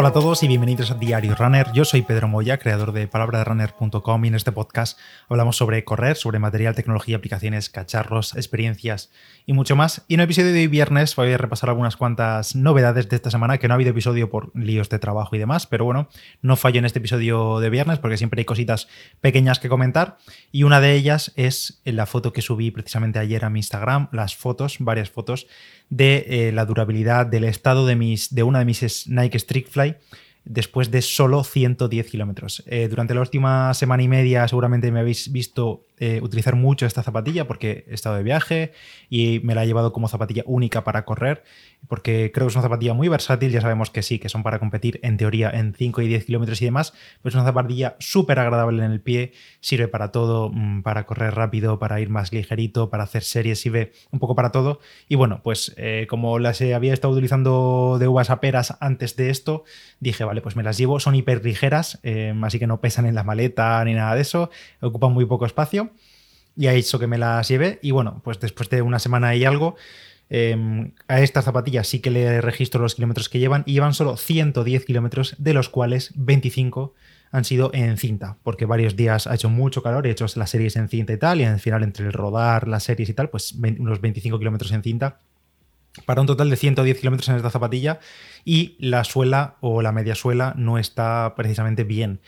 Hola a todos y bienvenidos a Diario Runner. Yo soy Pedro Moya, creador de palabraderunner.com y en este podcast hablamos sobre correr, sobre material, tecnología, aplicaciones, cacharros, experiencias y mucho más. Y en el episodio de hoy viernes voy a repasar algunas cuantas novedades de esta semana, que no ha habido episodio por líos de trabajo y demás, pero bueno, no fallo en este episodio de viernes porque siempre hay cositas pequeñas que comentar y una de ellas es la foto que subí precisamente ayer a mi Instagram, las fotos, varias fotos de eh, la durabilidad del estado de, mis, de una de mis Nike Streak Fly después de solo 110 kilómetros. Eh, durante la última semana y media seguramente me habéis visto eh, utilizar mucho esta zapatilla porque he estado de viaje y me la he llevado como zapatilla única para correr, porque creo que es una zapatilla muy versátil, ya sabemos que sí, que son para competir en teoría en 5 y 10 kilómetros y demás, pero es una zapatilla súper agradable en el pie, sirve para todo, mm, para correr rápido, para ir más ligerito, para hacer series, sirve un poco para todo. Y bueno, pues eh, como las había estado utilizando de uvas a peras antes de esto, dije, vale, pues me las llevo, son hiper ligeras, eh, así que no pesan en la maleta ni nada de eso, ocupan muy poco espacio y ha hecho que me las lleve. Y bueno, pues después de una semana y algo, em, a estas zapatillas sí que le registro los kilómetros que llevan y llevan solo 110 kilómetros, de los cuales 25 han sido en cinta, porque varios días ha hecho mucho calor, he hecho las series en cinta y tal, y al final entre el rodar, las series y tal, pues unos 25 kilómetros en cinta, para un total de 110 kilómetros en esta zapatilla, y la suela o la media suela no está precisamente bien.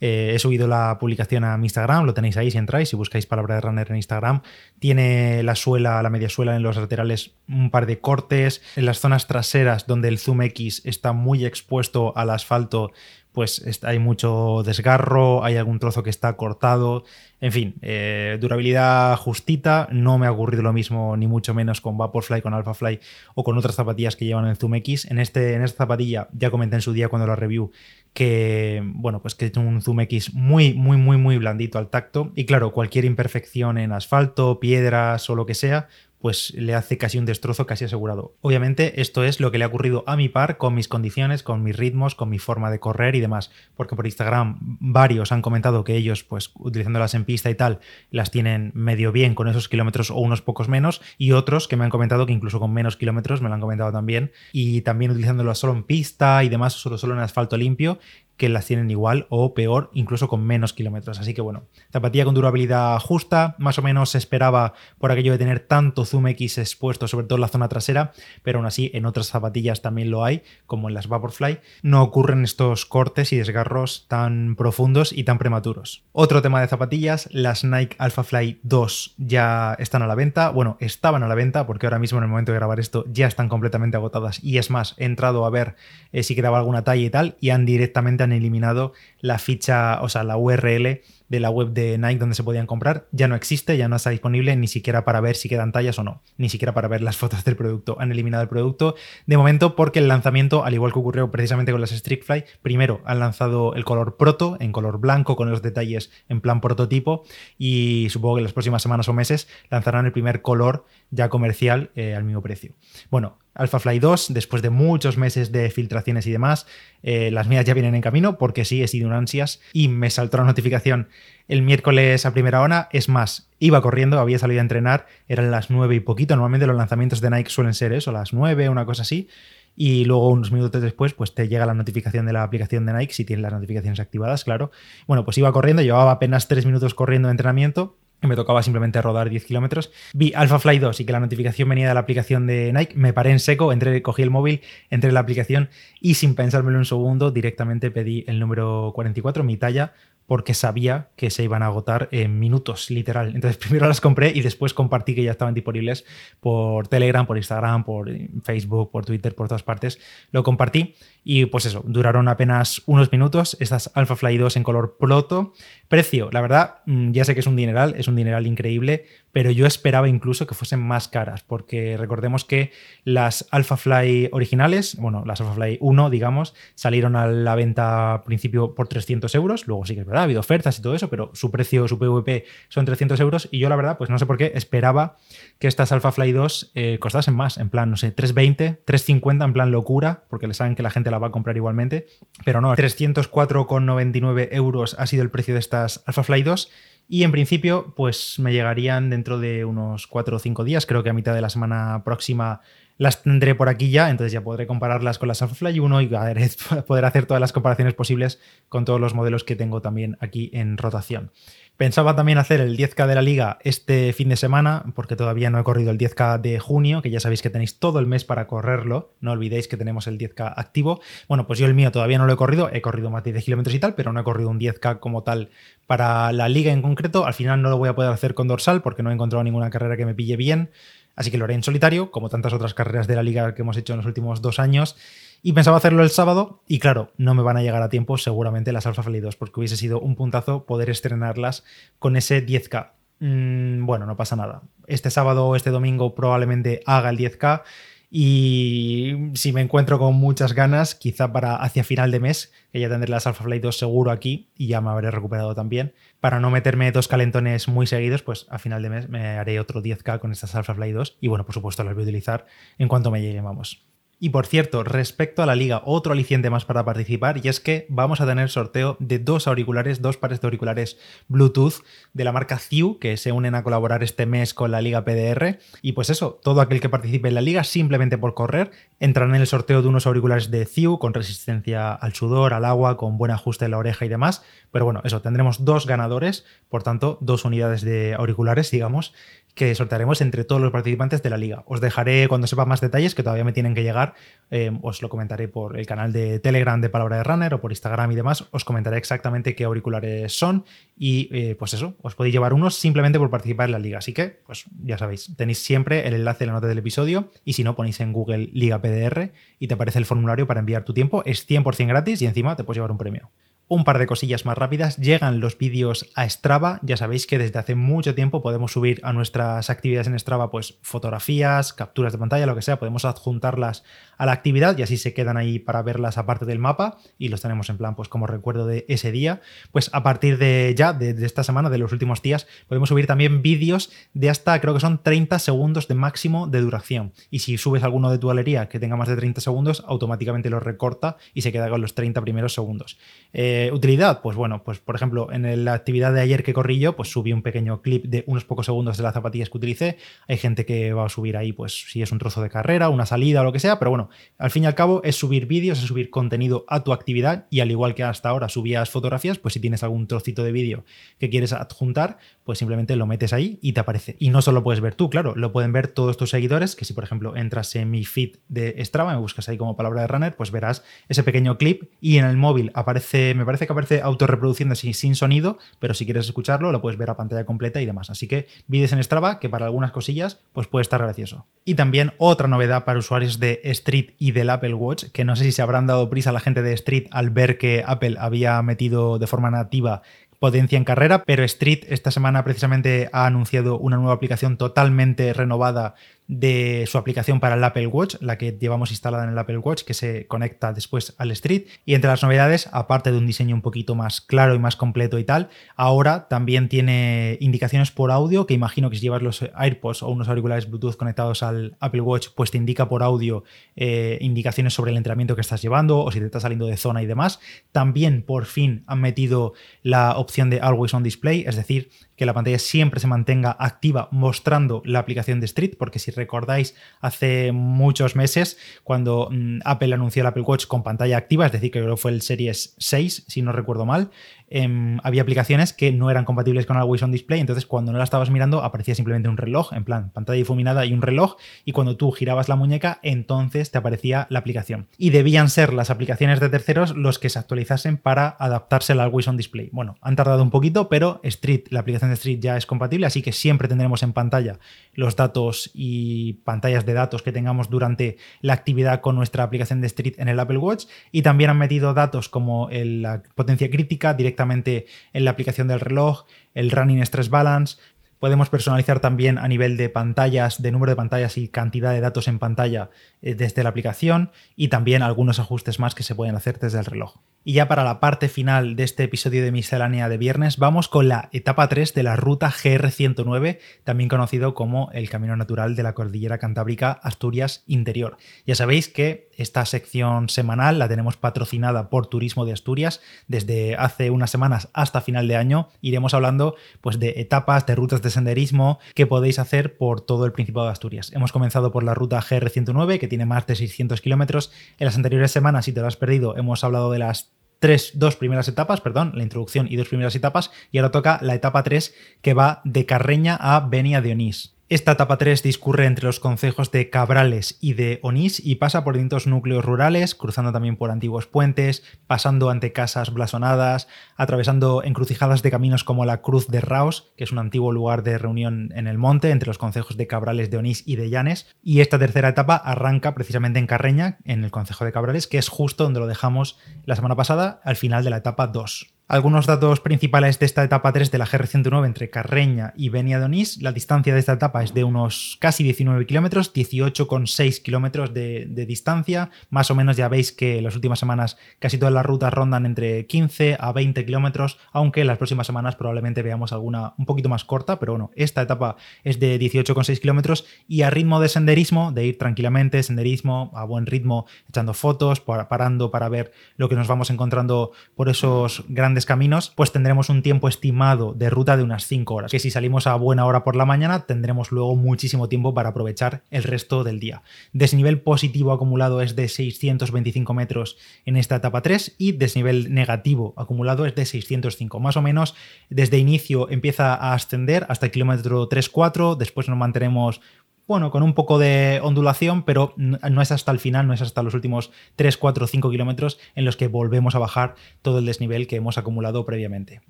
Eh, he subido la publicación a mi Instagram, lo tenéis ahí si entráis, si buscáis palabra de runner en Instagram. Tiene la suela, la media suela en los laterales, un par de cortes. En las zonas traseras, donde el Zoom X está muy expuesto al asfalto, pues hay mucho desgarro, hay algún trozo que está cortado. En fin, eh, durabilidad justita. No me ha ocurrido lo mismo, ni mucho menos con Vaporfly, con Alphafly o con otras zapatillas que llevan el Zoom X. En, este, en esta zapatilla, ya comenté en su día cuando la review, que bueno, pues que es un Zoom X muy, muy, muy, muy blandito al tacto. Y claro, cualquier imperfección en asfalto, piedras o lo que sea, pues le hace casi un destrozo casi asegurado. Obviamente esto es lo que le ha ocurrido a mi par con mis condiciones, con mis ritmos, con mi forma de correr y demás, porque por Instagram varios han comentado que ellos pues utilizándolas en pista y tal las tienen medio bien con esos kilómetros o unos pocos menos. Y otros que me han comentado que incluso con menos kilómetros me lo han comentado también. Y también utilizándolas solo en pista y demás solo solo en asfalto limpio que las tienen igual o peor, incluso con menos kilómetros. Así que bueno, zapatilla con durabilidad justa, más o menos se esperaba por aquello de tener tanto zoom X expuesto, sobre todo en la zona trasera, pero aún así en otras zapatillas también lo hay, como en las Vaporfly, no ocurren estos cortes y desgarros tan profundos y tan prematuros. Otro tema de zapatillas, las Nike Alpha Fly 2 ya están a la venta, bueno, estaban a la venta porque ahora mismo en el momento de grabar esto ya están completamente agotadas y es más, he entrado a ver eh, si quedaba alguna talla y tal y han directamente eliminado la ficha, o sea, la URL de la web de Nike donde se podían comprar. Ya no existe, ya no está disponible ni siquiera para ver si quedan tallas o no, ni siquiera para ver las fotos del producto. Han eliminado el producto de momento porque el lanzamiento, al igual que ocurrió precisamente con las Fly, primero han lanzado el color proto en color blanco con los detalles en plan prototipo y supongo que en las próximas semanas o meses lanzarán el primer color ya comercial eh, al mismo precio. Bueno, AlphaFly 2, después de muchos meses de filtraciones y demás, eh, las mías ya vienen en camino porque sí, he sido ansias y me saltó la notificación el miércoles a primera hora. Es más, iba corriendo, había salido a entrenar, eran las 9 y poquito. Normalmente los lanzamientos de Nike suelen ser eso, las 9, una cosa así. Y luego unos minutos después, pues te llega la notificación de la aplicación de Nike, si tienes las notificaciones activadas, claro. Bueno, pues iba corriendo, llevaba apenas 3 minutos corriendo de entrenamiento me tocaba simplemente rodar 10 kilómetros. Vi Alpha Fly 2 y que la notificación venía de la aplicación de Nike. Me paré en seco, entré, cogí el móvil, entré en la aplicación y sin pensármelo un segundo, directamente pedí el número 44, mi talla, porque sabía que se iban a agotar en minutos, literal. Entonces primero las compré y después compartí que ya estaban disponibles por Telegram, por Instagram, por Facebook, por Twitter, por todas partes. Lo compartí y pues eso, duraron apenas unos minutos. Estas Alpha Fly 2 en color proto. Precio, la verdad, mm, ya sé que es un dineral, es un dineral increíble, pero yo esperaba incluso que fuesen más caras, porque recordemos que las Alpha Fly originales, bueno, las Alpha Fly 1, digamos, salieron a la venta al principio por 300 euros, luego sí que es verdad, ha habido ofertas y todo eso, pero su precio, su PVP son 300 euros, y yo la verdad, pues no sé por qué, esperaba que estas Alpha Fly 2 eh, costasen más, en plan, no sé, 320, 350, en plan locura, porque le saben que la gente la va a comprar igualmente, pero no, 304,99 euros ha sido el precio de estas Alpha Fly 2, y en principio, pues me llegarían dentro de unos 4 o 5 días. Creo que a mitad de la semana próxima las tendré por aquí ya, entonces ya podré compararlas con las Alphafly 1 y poder hacer todas las comparaciones posibles con todos los modelos que tengo también aquí en rotación. Pensaba también hacer el 10K de la liga este fin de semana, porque todavía no he corrido el 10K de junio, que ya sabéis que tenéis todo el mes para correrlo. No olvidéis que tenemos el 10K activo. Bueno, pues yo el mío todavía no lo he corrido, he corrido más de 10 kilómetros y tal, pero no he corrido un 10K como tal para la liga en concreto. Al final no lo voy a poder hacer con dorsal porque no he encontrado ninguna carrera que me pille bien. Así que lo haré en solitario, como tantas otras carreras de la liga que hemos hecho en los últimos dos años. Y pensaba hacerlo el sábado y claro, no me van a llegar a tiempo seguramente las Fali 2 porque hubiese sido un puntazo poder estrenarlas con ese 10K. Mm, bueno, no pasa nada. Este sábado o este domingo probablemente haga el 10K y si me encuentro con muchas ganas, quizá para hacia final de mes, que ya tendré las Alpha Flight 2 seguro aquí y ya me habré recuperado también. Para no meterme dos calentones muy seguidos, pues a final de mes me haré otro 10K con estas Alpha Flight 2 y bueno, por supuesto las voy a utilizar en cuanto me lleguen, vamos. Y por cierto, respecto a la liga, otro aliciente más para participar y es que vamos a tener sorteo de dos auriculares, dos pares de auriculares Bluetooth de la marca CIU que se unen a colaborar este mes con la liga PDR. Y pues eso, todo aquel que participe en la liga simplemente por correr entrará en el sorteo de unos auriculares de CIU con resistencia al sudor, al agua, con buen ajuste en la oreja y demás. Pero bueno, eso, tendremos dos ganadores, por tanto, dos unidades de auriculares, digamos, que sortearemos entre todos los participantes de la liga. Os dejaré cuando sepa más detalles, que todavía me tienen que llegar, eh, os lo comentaré por el canal de Telegram de Palabra de Runner o por Instagram y demás, os comentaré exactamente qué auriculares son y eh, pues eso, os podéis llevar unos simplemente por participar en la liga. Así que, pues ya sabéis, tenéis siempre el enlace en la nota del episodio y si no, ponéis en Google Liga PDR y te aparece el formulario para enviar tu tiempo. Es 100% gratis y encima te puedes llevar un premio. Un par de cosillas más rápidas. Llegan los vídeos a Strava. Ya sabéis que desde hace mucho tiempo podemos subir a nuestras actividades en Strava pues fotografías, capturas de pantalla, lo que sea. Podemos adjuntarlas a la actividad y así se quedan ahí para verlas aparte del mapa y los tenemos en plan pues como recuerdo de ese día. Pues a partir de ya, de, esta semana, de los últimos días, podemos subir también vídeos de hasta creo que son 30 segundos de máximo de duración. Y si subes alguno de tu galería que tenga más de 30 segundos, automáticamente lo recorta y se queda con los 30 primeros segundos. Eh, utilidad, pues bueno, pues por ejemplo, en la actividad de ayer que corrí yo, pues subí un pequeño clip de unos pocos segundos de las zapatillas que utilicé. Hay gente que va a subir ahí, pues si es un trozo de carrera, una salida o lo que sea, pero bueno, al fin y al cabo es subir vídeos, es subir contenido a tu actividad y al igual que hasta ahora subías fotografías, pues si tienes algún trocito de vídeo que quieres adjuntar, pues simplemente lo metes ahí y te aparece. Y no solo puedes ver tú, claro, lo pueden ver todos tus seguidores, que si por ejemplo entras en mi feed de Strava, me buscas ahí como palabra de runner, pues verás ese pequeño clip y en el móvil aparece, me parece que aparece autorreproduciéndose sin sonido, pero si quieres escucharlo lo puedes ver a pantalla completa y demás. Así que vídeos en Strava que para algunas cosillas pues puede estar gracioso. Y también otra novedad para usuarios de Street y del Apple Watch, que no sé si se habrán dado prisa la gente de Street al ver que Apple había metido de forma nativa potencia en carrera, pero Street esta semana precisamente ha anunciado una nueva aplicación totalmente renovada de su aplicación para el Apple Watch, la que llevamos instalada en el Apple Watch, que se conecta después al Street. Y entre las novedades, aparte de un diseño un poquito más claro y más completo y tal, ahora también tiene indicaciones por audio, que imagino que si llevas los AirPods o unos auriculares Bluetooth conectados al Apple Watch, pues te indica por audio eh, indicaciones sobre el entrenamiento que estás llevando o si te estás saliendo de zona y demás. También por fin han metido la opción de Always on Display, es decir, que la pantalla siempre se mantenga activa mostrando la aplicación de Street, porque si recordáis hace muchos meses cuando mm, Apple anunció el Apple Watch con pantalla activa, es decir, que fue el Series 6, si no recuerdo mal, Em, había aplicaciones que no eran compatibles con Always On Display, entonces cuando no la estabas mirando aparecía simplemente un reloj, en plan pantalla difuminada y un reloj, y cuando tú girabas la muñeca, entonces te aparecía la aplicación. Y debían ser las aplicaciones de terceros los que se actualizasen para adaptarse al Always On Display. Bueno, han tardado un poquito, pero Street, la aplicación de Street ya es compatible, así que siempre tendremos en pantalla los datos y pantallas de datos que tengamos durante la actividad con nuestra aplicación de Street en el Apple Watch, y también han metido datos como la potencia crítica directamente en la aplicación del reloj, el Running Stress Balance. Podemos personalizar también a nivel de pantallas, de número de pantallas y cantidad de datos en pantalla eh, desde la aplicación y también algunos ajustes más que se pueden hacer desde el reloj. Y ya para la parte final de este episodio de miscelánea de viernes, vamos con la etapa 3 de la ruta GR109, también conocido como el Camino Natural de la Cordillera Cantábrica Asturias Interior. Ya sabéis que Esta sección semanal la tenemos patrocinada por Turismo de Asturias. Desde hace unas semanas hasta final de año iremos hablando pues, de etapas, de rutas de senderismo que podéis hacer por todo el Principado de Asturias. Hemos comenzado por la ruta GR109, que tiene más de 600 kilómetros. En las anteriores semanas, si te lo has perdido, hemos hablado de las tres, dos primeras etapas, perdón, la introducción y dos primeras etapas, y ahora toca la etapa 3 que va de Carreña a Benia de Onís. Esta etapa 3 discurre entre los concejos de Cabrales y de Onís y pasa por distintos núcleos rurales, cruzando también por antiguos puentes, pasando ante casas blasonadas, atravesando encrucijadas de caminos como la Cruz de Raos, que es un antiguo lugar de reunión en el monte entre los concejos de Cabrales, de Onís y de Llanes. Y esta tercera etapa arranca precisamente en Carreña, en el concejo de Cabrales, que es justo donde lo dejamos la semana pasada, al final de la etapa 2. Algunos datos principales de esta etapa 3 de la GR109 entre Carreña y Benia Donís. La distancia de esta etapa es de unos casi 19 kilómetros, 18,6 kilómetros de, distancia. Más o menos ya veis que las últimas semanas casi todas las rutas rondan entre 15 a 20 kilómetros, aunque las próximas semanas probablemente veamos alguna un poquito más corta, pero bueno, esta etapa es de 18,6 kilómetros y a ritmo de senderismo, de ir tranquilamente, senderismo a buen ritmo, echando fotos, parando para ver lo que nos vamos encontrando por esos grandes caminos, pues tendremos un tiempo estimado de ruta de unas 5 horas, que si salimos a buena hora por la mañana tendremos luego muchísimo tiempo para aprovechar el resto del día. Desnivel positivo acumulado es de 625 metros en esta etapa 3 y desnivel negativo acumulado es de 605. Más o menos desde inicio empieza a ascender hasta el kilómetro 3-4, después nos mantenemos bueno, con un poco de ondulación, pero no es hasta el final, no es hasta los últimos 3, 4, 5 kilómetros en los que volvemos a bajar todo el desnivel que hemos acumulado previamente.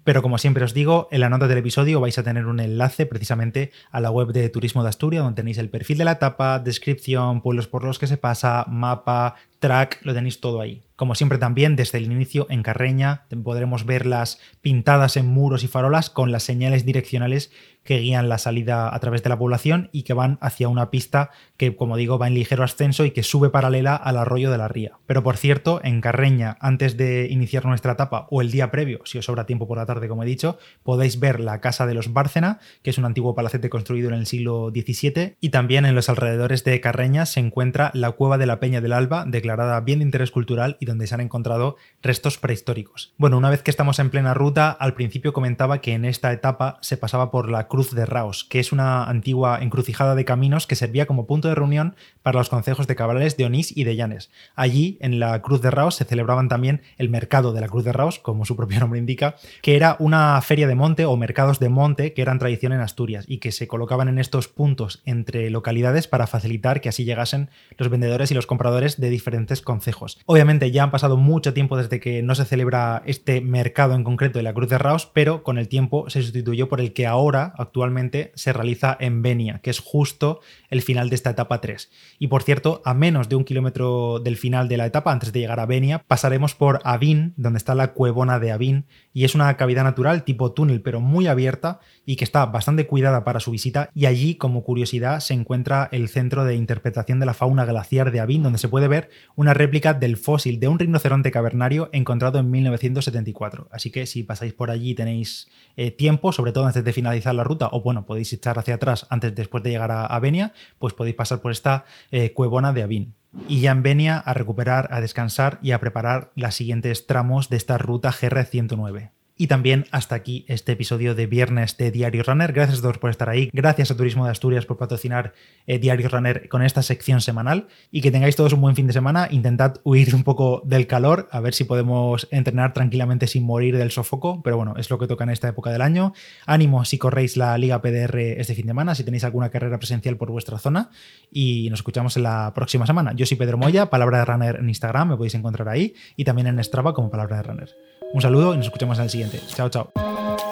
Pero como siempre os digo, en la nota del episodio vais a tener un enlace precisamente a la web de Turismo de Asturias, donde tenéis el perfil de la etapa, descripción, pueblos por los que se pasa, mapa, track, lo tenéis todo ahí. Como siempre también, desde el inicio en Carreña podremos verlas pintadas en muros y farolas con las señales direccionales que guían la salida a través de la población y que van hacia una pista que, como digo, va en ligero ascenso y que sube paralela al arroyo de la ría. Pero por cierto, en Carreña, antes de iniciar nuestra etapa o el día previo, si os sobra tiempo por la tarde, como he dicho, podéis ver la Casa de los Bárcena, que es un antiguo palacete construido en el siglo XVII, y también en los alrededores de Carreña se encuentra la Cueva de la Peña del Alba, declarada bien de interés cultural y donde se han encontrado restos prehistóricos. Bueno, una vez que estamos en plena ruta, al principio comentaba que en esta etapa se pasaba por la Cruz de Raos, que es una antigua encrucijada de caminos que servía como punto de reunión para los concejos de Cabrales, de Onís y de Llanes. Allí, en la Cruz de Raos, se celebraban también el mercado de la Cruz de Raos, como su propio nombre indica, que era una feria de monte o mercados de monte que eran tradición en Asturias y que se colocaban en estos puntos entre localidades para facilitar que así llegasen los vendedores y los compradores de diferentes concejos. Obviamente ya han pasado mucho tiempo desde que no se celebra este mercado en concreto de la Cruz de Raos, pero con el tiempo se sustituyó por el que ahora, actualmente se realiza en Benia, que es justo el final de esta etapa 3. Y por cierto, a menos de un kilómetro del final de la etapa, antes de llegar a Benia, pasaremos por Avín, donde está la cuevona de Avín, y es una cavidad natural tipo túnel, pero muy abierta y que está bastante cuidada para su visita. Y allí, como curiosidad, se encuentra el centro de interpretación de la fauna glaciar de Avín, donde se puede ver una réplica del fósil de un rinoceronte cavernario encontrado en 1974. Así que si pasáis por allí tenéis eh, tiempo, sobre todo antes de finalizar la ruta, o bueno, podéis echar hacia atrás antes, después de llegar a, Avenia, pues podéis pasar por esta eh, cuevona de Avín. Y ya en Venia a recuperar, a descansar y a preparar los siguientes tramos de esta ruta GR109. Y también hasta aquí este episodio de viernes de Diario Runner. Gracias a todos por estar ahí. Gracias a Turismo de Asturias por patrocinar eh, Diario Runner con esta sección semanal. Y que tengáis todos un buen fin de semana. Intentad huir un poco del calor, a ver si podemos entrenar tranquilamente sin morir del sofoco. Pero bueno, es lo que toca en esta época del año. Ánimo si corréis la Liga PDR este fin de semana, si tenéis alguna carrera presencial por vuestra zona. Y nos escuchamos en la próxima semana. Yo soy Pedro Moya, Palabra de Runner en Instagram, me podéis encontrar ahí. Y también en Strava como Palabra de Runner. Un saludo y nos escuchamos en el siguiente. Chao, chao.